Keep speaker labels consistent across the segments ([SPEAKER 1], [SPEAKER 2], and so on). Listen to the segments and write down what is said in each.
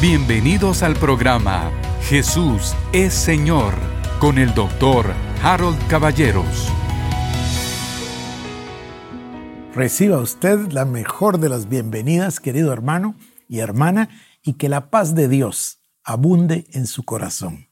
[SPEAKER 1] Bienvenidos al programa Jesús es Señor con el doctor Harold Caballeros.
[SPEAKER 2] Reciba usted la mejor de las bienvenidas, querido hermano y hermana, y que la paz de Dios abunde en su corazón.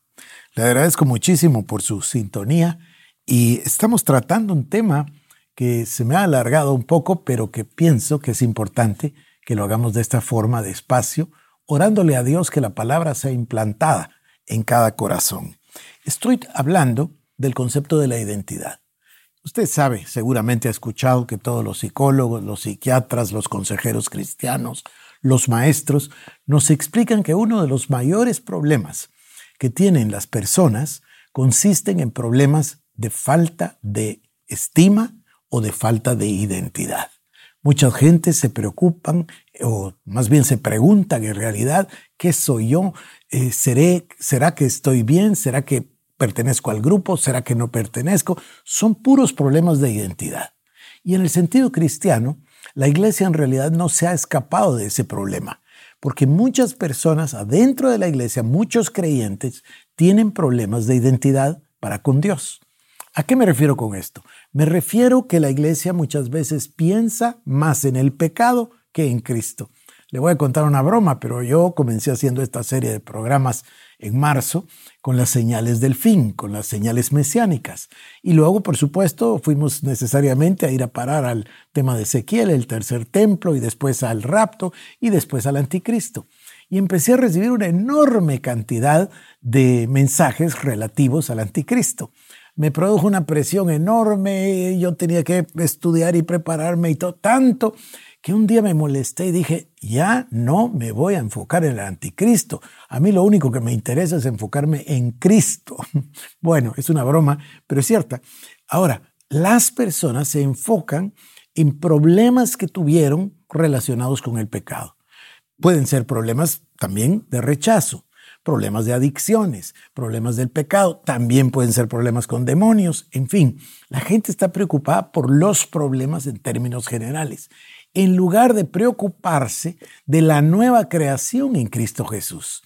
[SPEAKER 2] Le agradezco muchísimo por su sintonía y estamos tratando un tema que se me ha alargado un poco, pero que pienso que es importante que lo hagamos de esta forma, despacio, orándole a Dios que la palabra sea implantada en cada corazón. Estoy hablando del concepto de la identidad. Usted sabe, seguramente ha escuchado que todos los psicólogos, los psiquiatras, los consejeros cristianos, los maestros, nos explican que uno de los mayores problemas que tienen las personas consisten en problemas de falta de estima o de falta de identidad. Mucha gente se preocupan o más bien se preguntan en realidad, ¿qué soy yo? Eh, ¿seré, ¿Será que estoy bien? ¿Será que pertenezco al grupo? ¿Será que no pertenezco? Son puros problemas de identidad. Y en el sentido cristiano, la iglesia en realidad no se ha escapado de ese problema, porque muchas personas adentro de la iglesia, muchos creyentes, tienen problemas de identidad para con Dios. ¿A qué me refiero con esto? Me refiero que la iglesia muchas veces piensa más en el pecado que en Cristo. Le voy a contar una broma, pero yo comencé haciendo esta serie de programas en marzo con las señales del fin, con las señales mesiánicas. Y luego, por supuesto, fuimos necesariamente a ir a parar al tema de Ezequiel, el tercer templo, y después al rapto, y después al anticristo. Y empecé a recibir una enorme cantidad de mensajes relativos al anticristo me produjo una presión enorme, yo tenía que estudiar y prepararme y todo, tanto que un día me molesté y dije, ya no me voy a enfocar en el anticristo. A mí lo único que me interesa es enfocarme en Cristo. Bueno, es una broma, pero es cierta. Ahora, las personas se enfocan en problemas que tuvieron relacionados con el pecado. Pueden ser problemas también de rechazo, problemas de adicciones, problemas del pecado, también pueden ser problemas con demonios, en fin, la gente está preocupada por los problemas en términos generales, en lugar de preocuparse de la nueva creación en Cristo Jesús.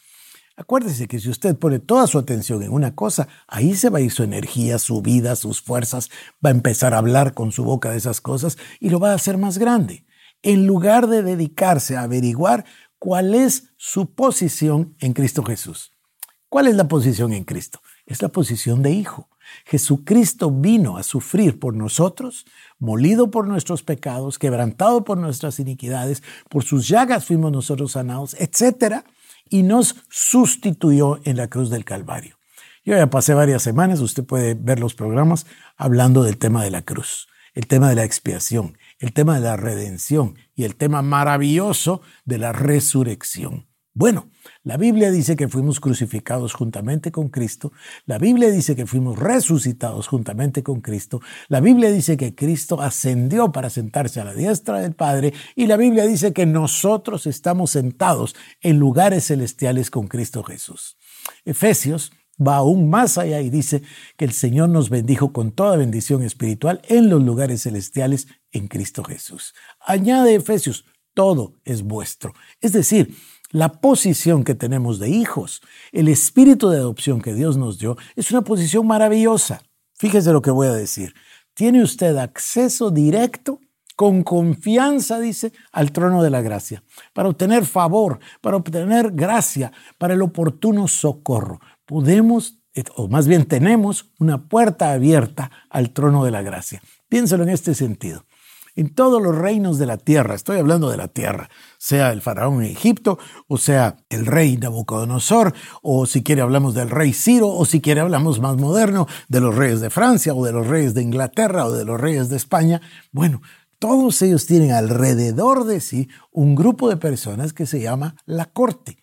[SPEAKER 2] Acuérdese que si usted pone toda su atención en una cosa, ahí se va a ir su energía, su vida, sus fuerzas, va a empezar a hablar con su boca de esas cosas y lo va a hacer más grande. En lugar de dedicarse a averiguar cuál es su posición en Cristo Jesús. ¿Cuál es la posición en Cristo? Es la posición de hijo. Jesucristo vino a sufrir por nosotros, molido por nuestros pecados, quebrantado por nuestras iniquidades, por sus llagas fuimos nosotros sanados, etc. Y nos sustituyó en la cruz del Calvario. Yo ya pasé varias semanas, usted puede ver los programas hablando del tema de la cruz, el tema de la expiación, el tema de la redención y el tema maravilloso de la resurrección. Bueno, la Biblia dice que fuimos crucificados juntamente con Cristo, la Biblia dice que fuimos resucitados juntamente con Cristo, la Biblia dice que Cristo ascendió para sentarse a la diestra del Padre y la Biblia dice que nosotros estamos sentados en lugares celestiales con Cristo Jesús. Efesios va aún más allá y dice que el Señor nos bendijo con toda bendición espiritual en los lugares celestiales en Cristo Jesús. Añade Efesios, todo es vuestro. Es decir, la posición que tenemos de hijos, el espíritu de adopción que Dios nos dio, es una posición maravillosa. Fíjese lo que voy a decir. Tiene usted acceso directo con confianza, dice, al trono de la gracia, para obtener favor, para obtener gracia, para el oportuno socorro podemos, o más bien tenemos, una puerta abierta al trono de la gracia. Piénselo en este sentido. En todos los reinos de la tierra, estoy hablando de la tierra, sea el faraón en Egipto, o sea el rey Nabucodonosor, o si quiere hablamos del rey Ciro, o si quiere hablamos más moderno de los reyes de Francia, o de los reyes de Inglaterra, o de los reyes de España. Bueno, todos ellos tienen alrededor de sí un grupo de personas que se llama la corte.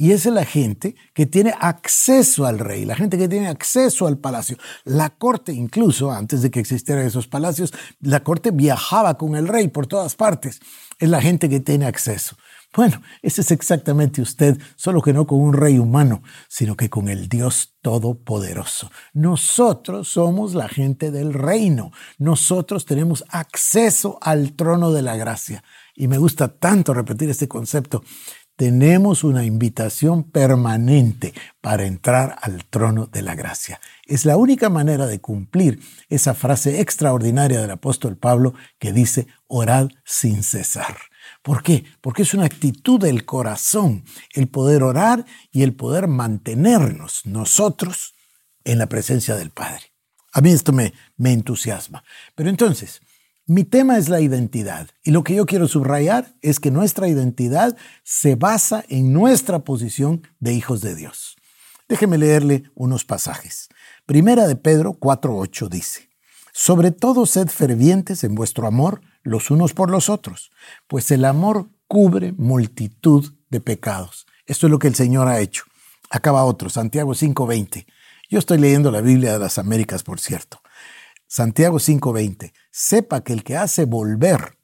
[SPEAKER 2] Y es la gente que tiene acceso al rey, la gente que tiene acceso al palacio. La corte, incluso antes de que existieran esos palacios, la corte viajaba con el rey por todas partes. Es la gente que tiene acceso. Bueno, ese es exactamente usted, solo que no con un rey humano, sino que con el Dios Todopoderoso. Nosotros somos la gente del reino. Nosotros tenemos acceso al trono de la gracia. Y me gusta tanto repetir este concepto tenemos una invitación permanente para entrar al trono de la gracia. Es la única manera de cumplir esa frase extraordinaria del apóstol Pablo que dice, orad sin cesar. ¿Por qué? Porque es una actitud del corazón el poder orar y el poder mantenernos nosotros en la presencia del Padre. A mí esto me, me entusiasma. Pero entonces, mi tema es la identidad y lo que yo quiero subrayar es que nuestra identidad se basa en nuestra posición de hijos de Dios. Déjeme leerle unos pasajes. Primera de Pedro 4.8 dice, Sobre todo sed fervientes en vuestro amor los unos por los otros, pues el amor cubre multitud de pecados. Esto es lo que el Señor ha hecho. Acaba otro, Santiago 5.20. Yo estoy leyendo la Biblia de las Américas, por cierto. Santiago 5:20, sepa que el que hace volver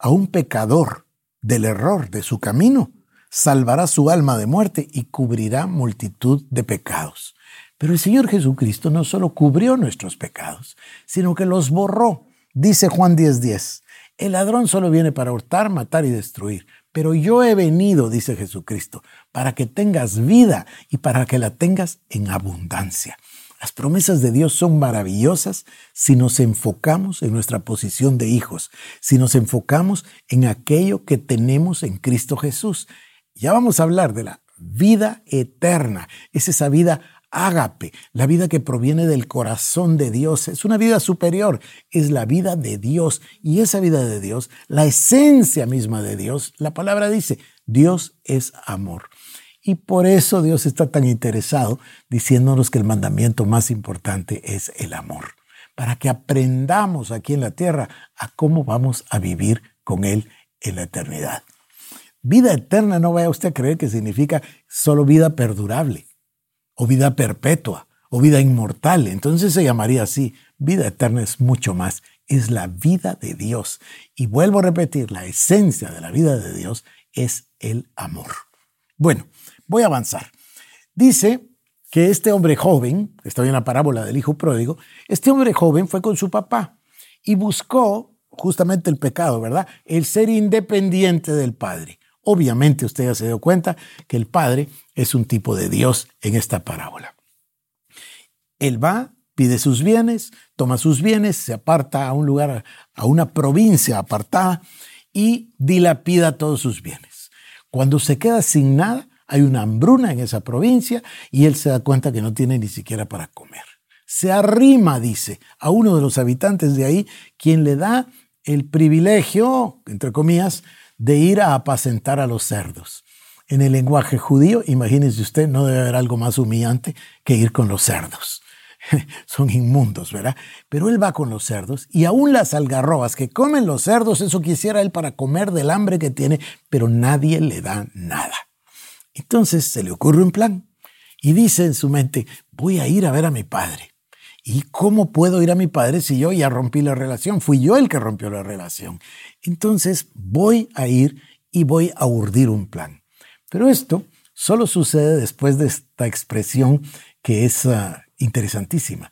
[SPEAKER 2] a un pecador del error de su camino, salvará su alma de muerte y cubrirá multitud de pecados. Pero el Señor Jesucristo no solo cubrió nuestros pecados, sino que los borró. Dice Juan 10:10, el ladrón solo viene para hurtar, matar y destruir. Pero yo he venido, dice Jesucristo, para que tengas vida y para que la tengas en abundancia. Las promesas de Dios son maravillosas si nos enfocamos en nuestra posición de hijos, si nos enfocamos en aquello que tenemos en Cristo Jesús. Ya vamos a hablar de la vida eterna, es esa vida ágape, la vida que proviene del corazón de Dios, es una vida superior, es la vida de Dios y esa vida de Dios, la esencia misma de Dios, la palabra dice, Dios es amor. Y por eso Dios está tan interesado diciéndonos que el mandamiento más importante es el amor, para que aprendamos aquí en la tierra a cómo vamos a vivir con Él en la eternidad. Vida eterna no vaya usted a creer que significa solo vida perdurable, o vida perpetua, o vida inmortal. Entonces se llamaría así. Vida eterna es mucho más, es la vida de Dios. Y vuelvo a repetir, la esencia de la vida de Dios es el amor. Bueno, Voy a avanzar. Dice que este hombre joven, está en la parábola del hijo pródigo, este hombre joven fue con su papá y buscó justamente el pecado, ¿verdad? El ser independiente del padre. Obviamente usted ya se dio cuenta que el padre es un tipo de Dios en esta parábola. Él va, pide sus bienes, toma sus bienes, se aparta a un lugar, a una provincia apartada y dilapida todos sus bienes. Cuando se queda sin nada, hay una hambruna en esa provincia y él se da cuenta que no tiene ni siquiera para comer. Se arrima, dice, a uno de los habitantes de ahí, quien le da el privilegio, entre comillas, de ir a apacentar a los cerdos. En el lenguaje judío, imagínese usted, no debe haber algo más humillante que ir con los cerdos. Son inmundos, ¿verdad? Pero él va con los cerdos y aún las algarrobas que comen los cerdos, eso quisiera él para comer del hambre que tiene, pero nadie le da nada. Entonces se le ocurre un plan y dice en su mente, voy a ir a ver a mi padre. ¿Y cómo puedo ir a mi padre si yo ya rompí la relación? Fui yo el que rompió la relación. Entonces voy a ir y voy a urdir un plan. Pero esto solo sucede después de esta expresión que es ah, interesantísima.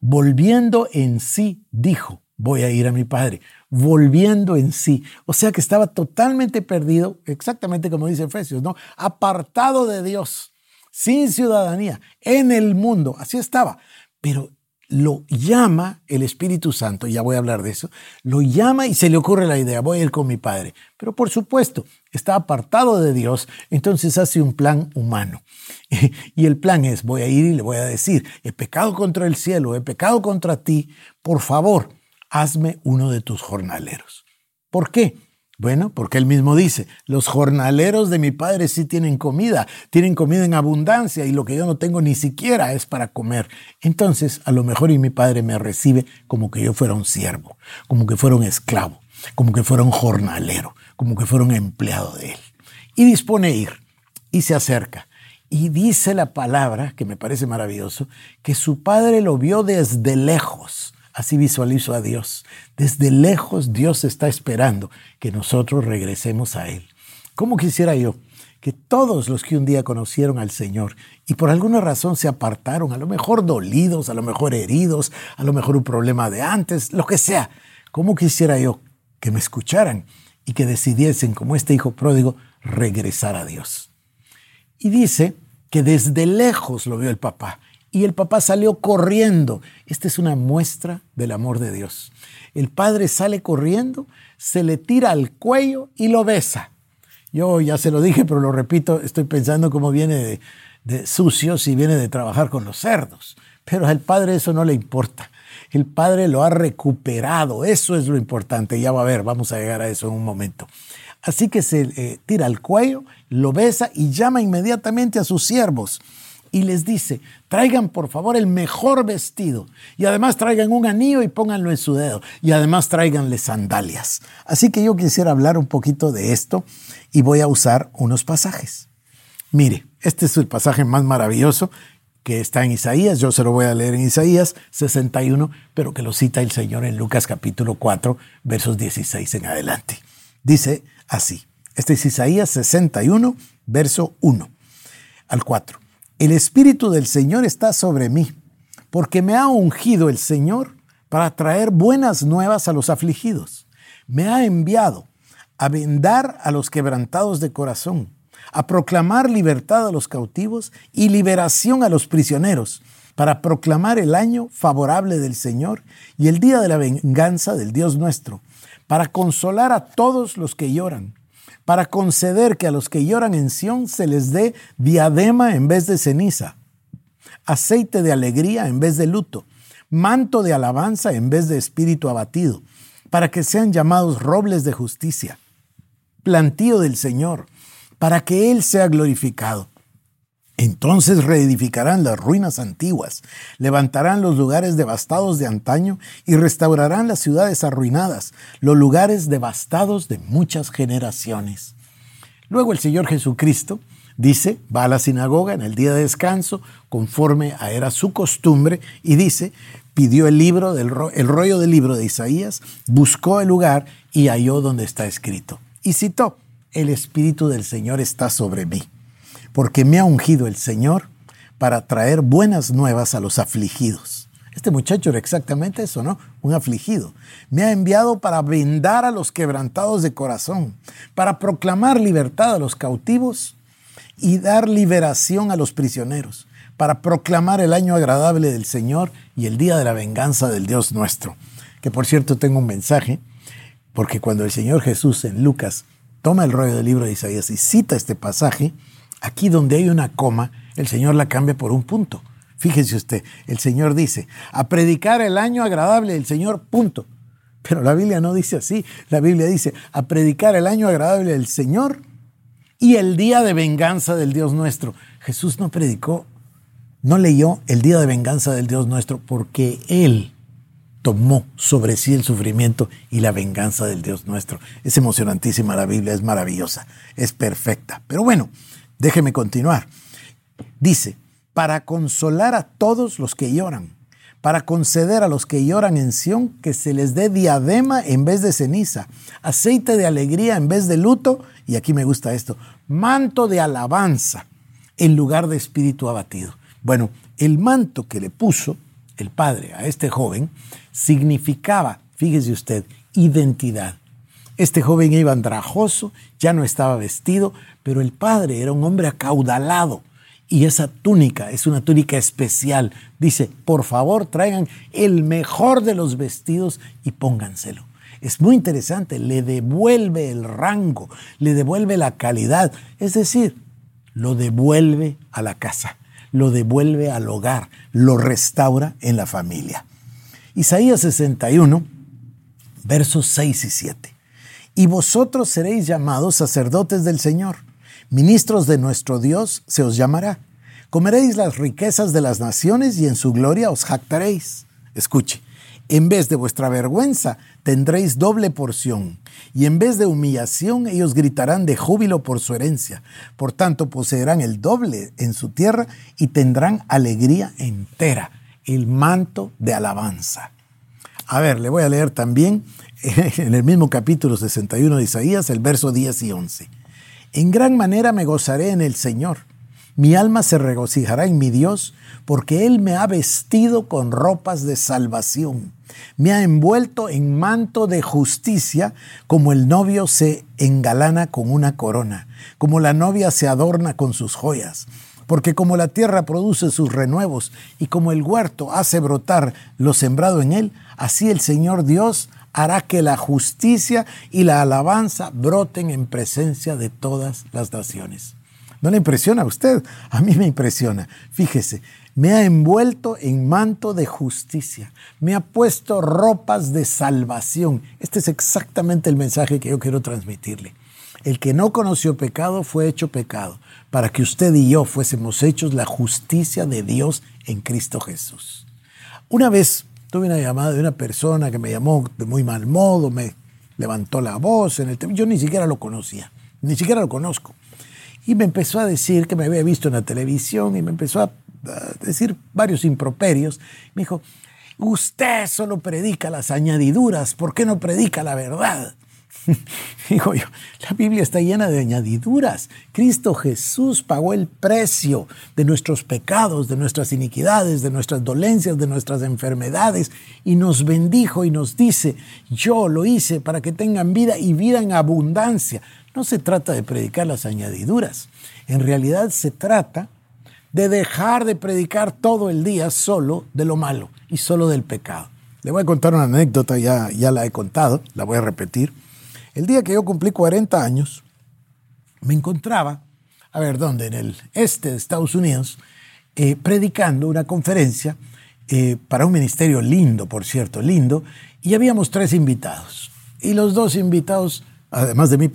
[SPEAKER 2] Volviendo en sí, dijo, voy a ir a mi padre volviendo en sí. O sea que estaba totalmente perdido, exactamente como dice Efesios, ¿no? Apartado de Dios, sin ciudadanía, en el mundo, así estaba. Pero lo llama el Espíritu Santo, ya voy a hablar de eso, lo llama y se le ocurre la idea, voy a ir con mi padre. Pero por supuesto, está apartado de Dios, entonces hace un plan humano. Y el plan es, voy a ir y le voy a decir, he pecado contra el cielo, he pecado contra ti, por favor, hazme uno de tus jornaleros. ¿Por qué? Bueno, porque él mismo dice, los jornaleros de mi padre sí tienen comida, tienen comida en abundancia y lo que yo no tengo ni siquiera es para comer. Entonces, a lo mejor y mi padre me recibe como que yo fuera un siervo, como que fuera un esclavo, como que fuera un jornalero, como que fuera un empleado de él. Y dispone a ir y se acerca. Y dice la palabra, que me parece maravilloso, que su padre lo vio desde lejos Así visualizo a Dios. Desde lejos Dios está esperando que nosotros regresemos a Él. ¿Cómo quisiera yo que todos los que un día conocieron al Señor y por alguna razón se apartaron, a lo mejor dolidos, a lo mejor heridos, a lo mejor un problema de antes, lo que sea, ¿cómo quisiera yo que me escucharan y que decidiesen, como este hijo pródigo, regresar a Dios. Y dice que desde lejos lo vio el papá y el papá salió corriendo. Esta es una muestra del amor de Dios. El padre sale corriendo, se le tira al cuello y lo besa. Yo ya se lo dije, pero lo repito, estoy pensando cómo viene de, de sucio si viene de trabajar con los cerdos. Pero al padre eso no le importa. El padre lo ha recuperado, eso es lo importante. Ya va a ver, vamos a llegar a eso en un momento. Así que se eh, tira al cuello, lo besa y llama inmediatamente a sus siervos y les dice, traigan por favor el mejor vestido y además traigan un anillo y pónganlo en su dedo y además traiganle sandalias. Así que yo quisiera hablar un poquito de esto y voy a usar unos pasajes. Mire, este es el pasaje más maravilloso que está en Isaías, yo se lo voy a leer en Isaías 61, pero que lo cita el Señor en Lucas capítulo 4, versos 16 en adelante. Dice así, este es Isaías 61, verso 1 al 4. El Espíritu del Señor está sobre mí, porque me ha ungido el Señor para traer buenas nuevas a los afligidos. Me ha enviado a vendar a los quebrantados de corazón a proclamar libertad a los cautivos y liberación a los prisioneros, para proclamar el año favorable del Señor y el día de la venganza del Dios nuestro, para consolar a todos los que lloran, para conceder que a los que lloran en Sión se les dé diadema en vez de ceniza, aceite de alegría en vez de luto, manto de alabanza en vez de espíritu abatido, para que sean llamados robles de justicia, plantío del Señor, para que Él sea glorificado. Entonces reedificarán las ruinas antiguas, levantarán los lugares devastados de antaño y restaurarán las ciudades arruinadas, los lugares devastados de muchas generaciones. Luego el Señor Jesucristo dice, va a la sinagoga en el día de descanso, conforme a era su costumbre, y dice, pidió el libro, del, el rollo del libro de Isaías, buscó el lugar y halló donde está escrito. Y citó, el Espíritu del Señor está sobre mí, porque me ha ungido el Señor para traer buenas nuevas a los afligidos. Este muchacho era exactamente eso, ¿no? Un afligido. Me ha enviado para vendar a los quebrantados de corazón, para proclamar libertad a los cautivos y dar liberación a los prisioneros, para proclamar el año agradable del Señor y el día de la venganza del Dios nuestro. Que por cierto tengo un mensaje, porque cuando el Señor Jesús en Lucas toma el rollo del libro de Isaías y cita este pasaje, aquí donde hay una coma, el Señor la cambia por un punto. Fíjese usted, el Señor dice, a predicar el año agradable del Señor, punto. Pero la Biblia no dice así, la Biblia dice, a predicar el año agradable del Señor y el día de venganza del Dios nuestro. Jesús no predicó, no leyó el día de venganza del Dios nuestro porque Él tomó sobre sí el sufrimiento y la venganza del Dios nuestro. Es emocionantísima la Biblia, es maravillosa, es perfecta. Pero bueno, déjeme continuar. Dice, para consolar a todos los que lloran, para conceder a los que lloran en Sión que se les dé diadema en vez de ceniza, aceite de alegría en vez de luto, y aquí me gusta esto, manto de alabanza en lugar de espíritu abatido. Bueno, el manto que le puso el padre a este joven significaba, fíjese usted, identidad. Este joven iba andrajoso, ya no estaba vestido, pero el padre era un hombre acaudalado. Y esa túnica es una túnica especial. Dice, por favor, traigan el mejor de los vestidos y pónganselo. Es muy interesante, le devuelve el rango, le devuelve la calidad, es decir, lo devuelve a la casa, lo devuelve al hogar, lo restaura en la familia. Isaías 61, versos 6 y 7. Y vosotros seréis llamados sacerdotes del Señor, ministros de nuestro Dios se os llamará. Comeréis las riquezas de las naciones y en su gloria os jactaréis. Escuche, en vez de vuestra vergüenza tendréis doble porción, y en vez de humillación ellos gritarán de júbilo por su herencia. Por tanto, poseerán el doble en su tierra y tendrán alegría entera el manto de alabanza. A ver, le voy a leer también en el mismo capítulo 61 de Isaías, el verso 10 y 11. En gran manera me gozaré en el Señor. Mi alma se regocijará en mi Dios, porque Él me ha vestido con ropas de salvación. Me ha envuelto en manto de justicia, como el novio se engalana con una corona, como la novia se adorna con sus joyas. Porque como la tierra produce sus renuevos y como el huerto hace brotar lo sembrado en él, así el Señor Dios hará que la justicia y la alabanza broten en presencia de todas las naciones. ¿No le impresiona a usted? A mí me impresiona. Fíjese, me ha envuelto en manto de justicia, me ha puesto ropas de salvación. Este es exactamente el mensaje que yo quiero transmitirle. El que no conoció pecado fue hecho pecado, para que usted y yo fuésemos hechos la justicia de Dios en Cristo Jesús. Una vez tuve una llamada de una persona que me llamó de muy mal modo, me levantó la voz en el. Yo ni siquiera lo conocía, ni siquiera lo conozco. Y me empezó a decir que me había visto en la televisión y me empezó a, decir varios improperios. Me dijo, usted solo predica las añadiduras, ¿por qué no predica la verdad? Digo yo, la Biblia está llena de añadiduras. Cristo Jesús pagó el precio de nuestros pecados, de nuestras iniquidades, de nuestras dolencias, de nuestras enfermedades y nos bendijo y nos dice, yo lo hice para que tengan vida y vida en abundancia. No se trata de predicar las añadiduras, en realidad se trata de dejar de predicar todo el día solo de lo malo y solo del pecado. Le voy a contar una anécdota, ya, ya la he contado, la voy a repetir. El día que yo cumplí 40 años, me encontraba, a ver, ¿dónde? En el este de Estados Unidos, eh, predicando una conferencia eh, para un ministerio lindo, por cierto, lindo, y habíamos tres invitados. Y los dos invitados, además de mí,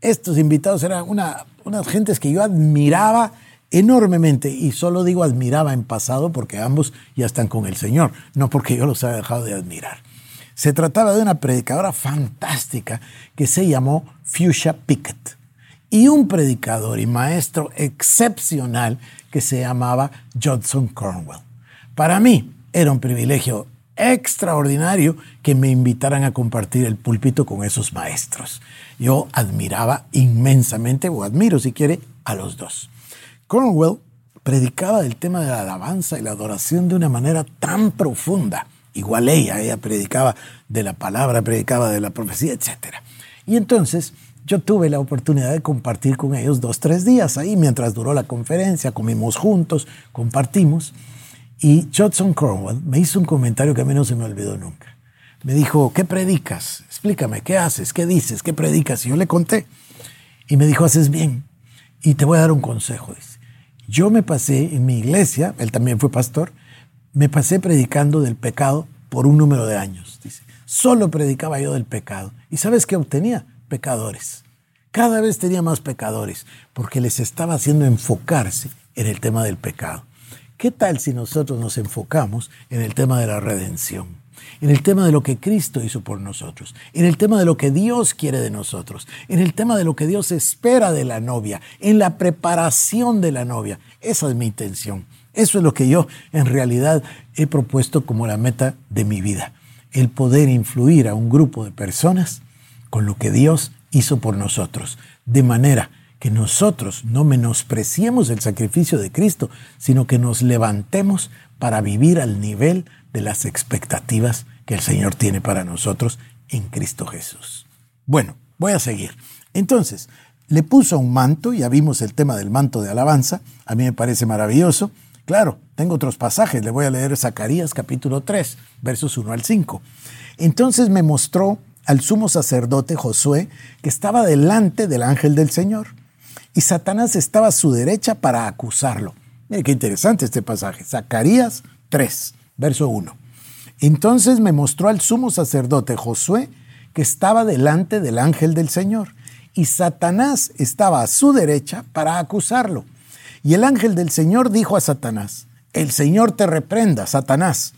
[SPEAKER 2] estos invitados eran una, unas gentes que yo admiraba enormemente, y solo digo admiraba en pasado porque ambos ya están con el Señor, no porque yo los haya dejado de admirar. Se trataba de una predicadora fantástica que se llamó Fuchsia Pickett y un predicador y maestro excepcional que se llamaba Judson Cornwell. Para mí era un privilegio extraordinario que me invitaran a compartir el púlpito con esos maestros. Yo admiraba inmensamente, o admiro si quiere, a los dos. Cornwell predicaba el tema de la alabanza y la adoración de una manera tan profunda igual ella, ella predicaba de la palabra, predicaba de la profecía, etc. Y entonces yo tuve la oportunidad de compartir con ellos dos, tres días ahí, mientras duró la conferencia, comimos juntos, compartimos. Y Judson Cornwell me hizo un comentario que a mí no se me olvidó nunca. Me dijo, ¿qué predicas? Explícame, ¿qué haces? ¿Qué dices? ¿Qué predicas? Y yo le conté. Y me dijo, haces bien. Y te voy a dar un consejo. Yo me pasé en mi iglesia, él también fue pastor, me pasé predicando del pecado por un número de años. Dice, solo predicaba yo del pecado. ¿Y sabes qué obtenía? Pecadores. Cada vez tenía más pecadores porque les estaba haciendo enfocarse en el tema del pecado. ¿Qué tal si nosotros nos enfocamos en el tema de la redención? En el tema de lo que Cristo hizo por nosotros, en el tema de lo que Dios quiere de nosotros, en el tema de lo que Dios espera de la novia, en la preparación de la novia. Esa es mi intención. Eso es lo que yo en realidad he propuesto como la meta de mi vida, el poder influir a un grupo de personas con lo que Dios hizo por nosotros, de manera que nosotros no menospreciemos el sacrificio de Cristo, sino que nos levantemos para vivir al nivel de las expectativas que el Señor tiene para nosotros en Cristo Jesús. Bueno, voy a seguir. Entonces, le puso un manto, ya vimos el tema del manto de alabanza, a mí me parece maravilloso, Claro, tengo otros pasajes, le voy a leer Zacarías capítulo 3, versos 1 al 5. Entonces me mostró al sumo sacerdote Josué que estaba delante del ángel del Señor y Satanás estaba a su derecha para acusarlo. Mire qué interesante este pasaje. Zacarías 3, verso 1. Entonces me mostró al sumo sacerdote Josué que estaba delante del ángel del Señor y Satanás estaba a su derecha para acusarlo. Y el ángel del Señor dijo a Satanás, el Señor te reprenda, Satanás.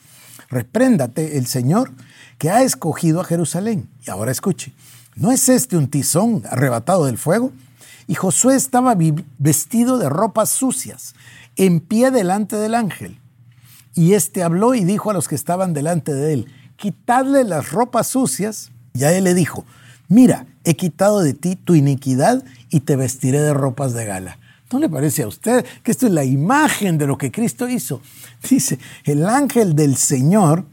[SPEAKER 2] Repréndate el Señor que ha escogido a Jerusalén. Y ahora escuche, ¿no es este un tizón arrebatado del fuego? Y Josué estaba vestido de ropas sucias, en pie delante del ángel. Y éste habló y dijo a los que estaban delante de él, quitadle las ropas sucias. Y a él le dijo, mira, he quitado de ti tu iniquidad y te vestiré de ropas de gala. ¿No le parece a usted que esto es la imagen de lo que Cristo hizo? Dice, el ángel del Señor,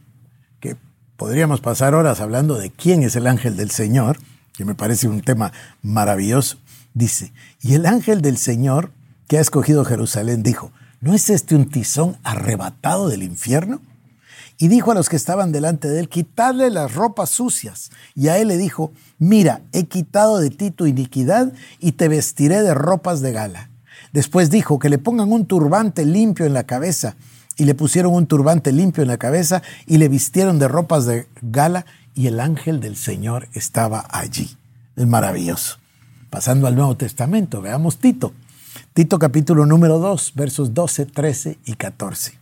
[SPEAKER 2] que podríamos pasar horas hablando de quién es el ángel del Señor, que me parece un tema maravilloso, dice, y el ángel del Señor que ha escogido Jerusalén dijo, ¿no es este un tizón arrebatado del infierno? Y dijo a los que estaban delante de él, quitadle las ropas sucias. Y a él le dijo, mira, he quitado de ti tu iniquidad y te vestiré de ropas de gala. Después dijo que le pongan un turbante limpio en la cabeza. Y le pusieron un turbante limpio en la cabeza y le vistieron de ropas de gala y el ángel del Señor estaba allí. Es maravilloso. Pasando al Nuevo Testamento, veamos Tito. Tito capítulo número 2, versos 12, 13 y 14.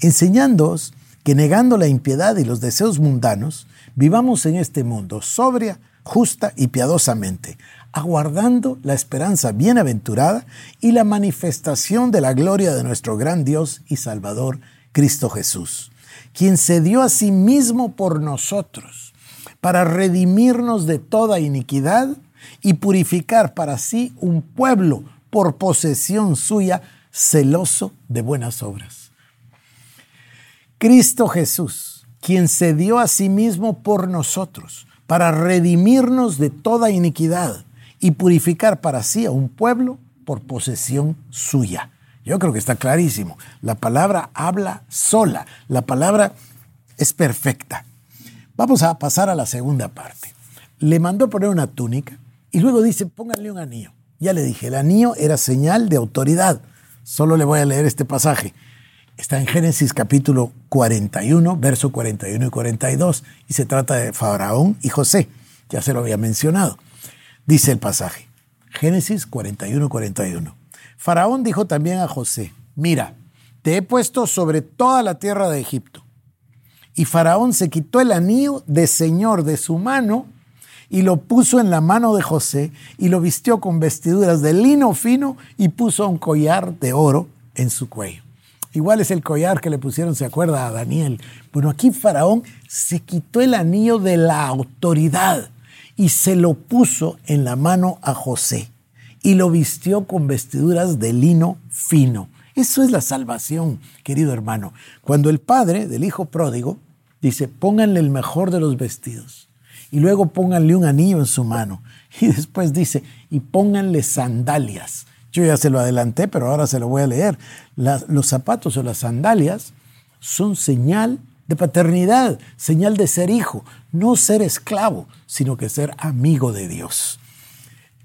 [SPEAKER 2] Enseñándoos que negando la impiedad y los deseos mundanos, vivamos en este mundo sobria, justa y piadosamente, aguardando la esperanza bienaventurada y la manifestación de la gloria de nuestro gran Dios y Salvador, Cristo Jesús, quien se dio a sí mismo por nosotros, para redimirnos de toda iniquidad y purificar para sí un pueblo por posesión suya, celoso de buenas obras. Cristo Jesús, quien se dio a sí mismo por nosotros, para redimirnos de toda iniquidad y purificar para sí a un pueblo por posesión suya. Yo creo que está clarísimo. La palabra habla sola, la palabra es perfecta. Vamos a pasar a la segunda parte. Le mandó poner una túnica y luego dice, pónganle un anillo. Ya le dije, el anillo era señal de autoridad. Solo le voy a leer este pasaje. Está en Génesis capítulo 41, verso 41 y 42, y se trata de Faraón y José. Ya se lo había mencionado. Dice el pasaje, Génesis 41, 41. Faraón dijo también a José, mira, te he puesto sobre toda la tierra de Egipto. Y Faraón se quitó el anillo de señor de su mano y lo puso en la mano de José y lo vistió con vestiduras de lino fino y puso un collar de oro en su cuello. Igual es el collar que le pusieron, se acuerda, a Daniel. Bueno, aquí Faraón se quitó el anillo de la autoridad y se lo puso en la mano a José y lo vistió con vestiduras de lino fino. Eso es la salvación, querido hermano. Cuando el padre del hijo pródigo dice, pónganle el mejor de los vestidos y luego pónganle un anillo en su mano y después dice, y pónganle sandalias yo ya se lo adelanté, pero ahora se lo voy a leer. los zapatos o las sandalias son señal de paternidad, señal de ser hijo, no ser esclavo, sino que ser amigo de Dios.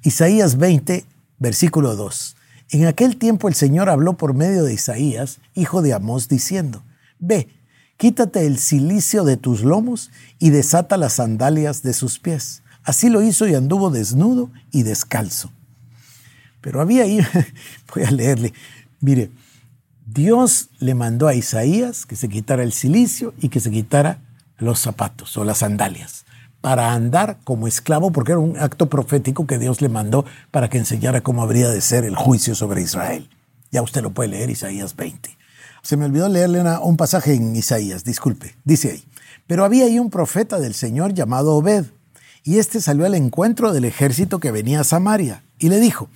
[SPEAKER 2] Isaías 20, versículo 2. En aquel tiempo el Señor habló por medio de Isaías, hijo de Amós, diciendo, Ve, quítate el cilicio de tus lomos y desata las sandalias de sus pies. Así lo hizo y anduvo desnudo y descalzo. Pero había ahí, voy a leerle, mire, Dios le mandó a Isaías que se quitara el silicio y que se quitara los zapatos o las sandalias para andar como esclavo, porque era un acto profético que Dios le mandó para que enseñara cómo habría de ser el juicio sobre Israel. Ya usted lo puede leer, Isaías 20. Se me olvidó leerle un pasaje en Isaías, disculpe. Dice ahí, pero había ahí un profeta del Señor llamado Obed, y este salió al encuentro del ejército que venía a Samaria, y le dijo,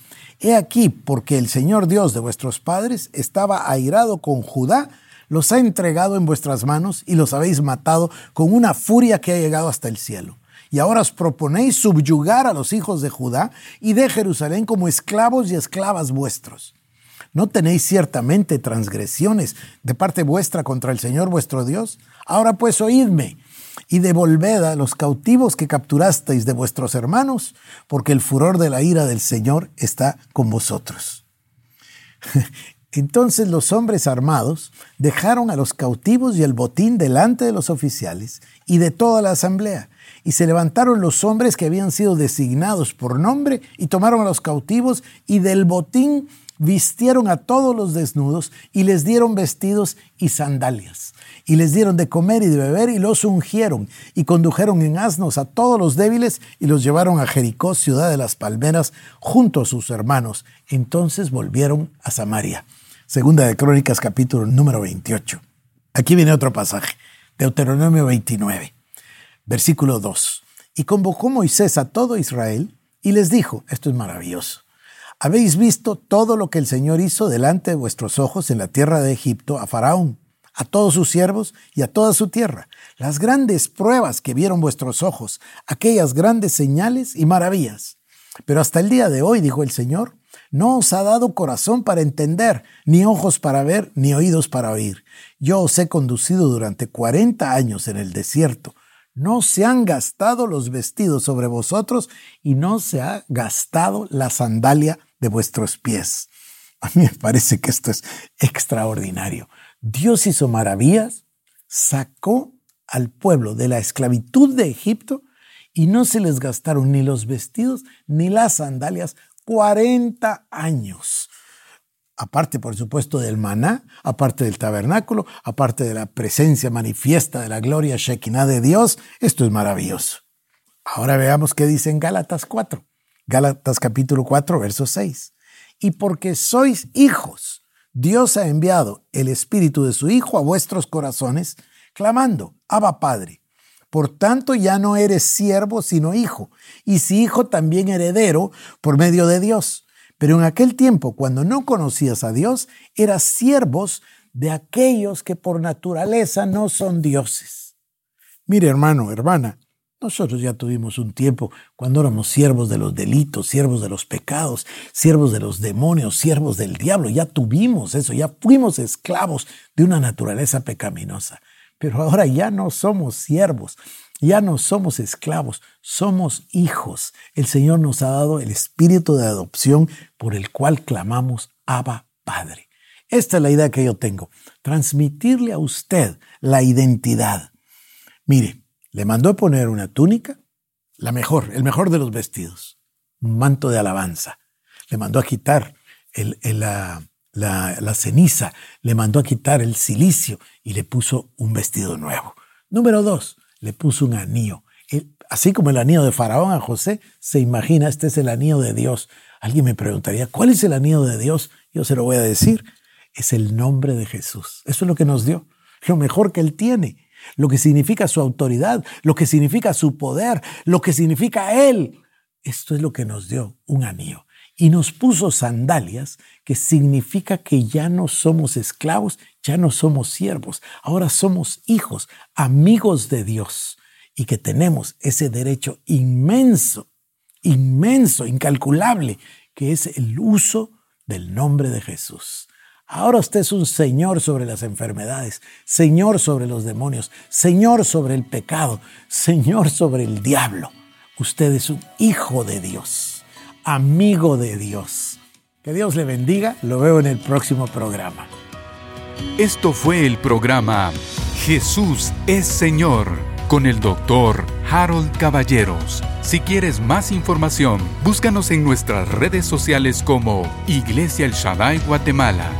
[SPEAKER 2] He aquí, porque el Señor Dios de vuestros padres estaba airado con Judá, los ha entregado en vuestras manos y los habéis matado con una furia que ha llegado hasta el cielo. Y ahora os proponéis subyugar a los hijos de Judá y de Jerusalén como esclavos y esclavas vuestros. ¿No tenéis ciertamente transgresiones de parte vuestra contra el Señor vuestro Dios? Ahora pues oídme y devolved a los cautivos que capturasteis de vuestros hermanos, porque el furor de la ira del Señor está con vosotros. Entonces los hombres armados dejaron a los cautivos y el botín delante de los oficiales y de toda la asamblea, y se levantaron los hombres que habían sido designados por nombre y tomaron a los cautivos y del botín vistieron a todos los desnudos y les dieron vestidos y sandalias. Y les dieron de comer y de beber y los ungieron y condujeron en asnos a todos los débiles y los llevaron a Jericó, ciudad de las palmeras, junto a sus hermanos. Entonces volvieron a Samaria. Segunda de Crónicas capítulo número 28. Aquí viene otro pasaje. Deuteronomio 29, versículo 2. Y convocó Moisés a todo Israel y les dijo, esto es maravilloso, Habéis visto todo lo que el Señor hizo delante de vuestros ojos en la tierra de Egipto a Faraón, a todos sus siervos y a toda su tierra. Las grandes pruebas que vieron vuestros ojos, aquellas grandes señales y maravillas. Pero hasta el día de hoy, dijo el Señor, no os ha dado corazón para entender, ni ojos para ver, ni oídos para oír. Yo os he conducido durante cuarenta años en el desierto no se han gastado los vestidos sobre vosotros y no se ha gastado la sandalia de vuestros pies. A mí me parece que esto es extraordinario. Dios hizo maravillas, sacó al pueblo de la esclavitud de Egipto y no se les gastaron ni los vestidos ni las sandalias 40 años aparte por supuesto del maná, aparte del tabernáculo, aparte de la presencia manifiesta de la gloria Shekinah de Dios, esto es maravilloso. Ahora veamos qué dice en Gálatas 4, Gálatas capítulo 4, verso 6. Y porque sois hijos, Dios ha enviado el Espíritu de su Hijo a vuestros corazones, clamando, Abba Padre. Por tanto, ya no eres siervo, sino hijo, y si hijo también heredero por medio de Dios. Pero en aquel tiempo, cuando no conocías a Dios, eras siervos de aquellos que por naturaleza no son dioses. Mire, hermano, hermana, nosotros ya tuvimos un tiempo cuando éramos siervos de los delitos, siervos de los pecados, siervos de los demonios, siervos del diablo. Ya tuvimos eso, ya fuimos esclavos de una naturaleza pecaminosa. Pero ahora ya no somos siervos, ya no somos esclavos, somos hijos. El Señor nos ha dado el espíritu de adopción por el cual clamamos Abba Padre. Esta es la idea que yo tengo, transmitirle a usted la identidad. Mire, le mandó a poner una túnica, la mejor, el mejor de los vestidos, un manto de alabanza. Le mandó a quitar la, la ceniza, le mandó a quitar el silicio y le puso un vestido nuevo. Número dos, le puso un anillo. Así como el anillo de Faraón a José, se imagina, este es el anillo de Dios. Alguien me preguntaría, ¿cuál es el anillo de Dios? Yo se lo voy a decir. Es el nombre de Jesús. Eso es lo que nos dio. Lo mejor que Él tiene. Lo que significa su autoridad, lo que significa su poder, lo que significa Él. Esto es lo que nos dio un anillo. Y nos puso sandalias, que significa que ya no somos esclavos, ya no somos siervos, ahora somos hijos, amigos de Dios y que tenemos ese derecho inmenso, inmenso, incalculable, que es el uso del nombre de Jesús. Ahora usted es un Señor sobre las enfermedades, Señor sobre los demonios, Señor sobre el pecado, Señor sobre el diablo. Usted es un hijo de Dios, amigo de Dios. Que Dios le bendiga, lo veo en el próximo programa.
[SPEAKER 1] Esto fue el programa Jesús es Señor con el doctor Harold Caballeros. Si quieres más información, búscanos en nuestras redes sociales como Iglesia El Shaddai Guatemala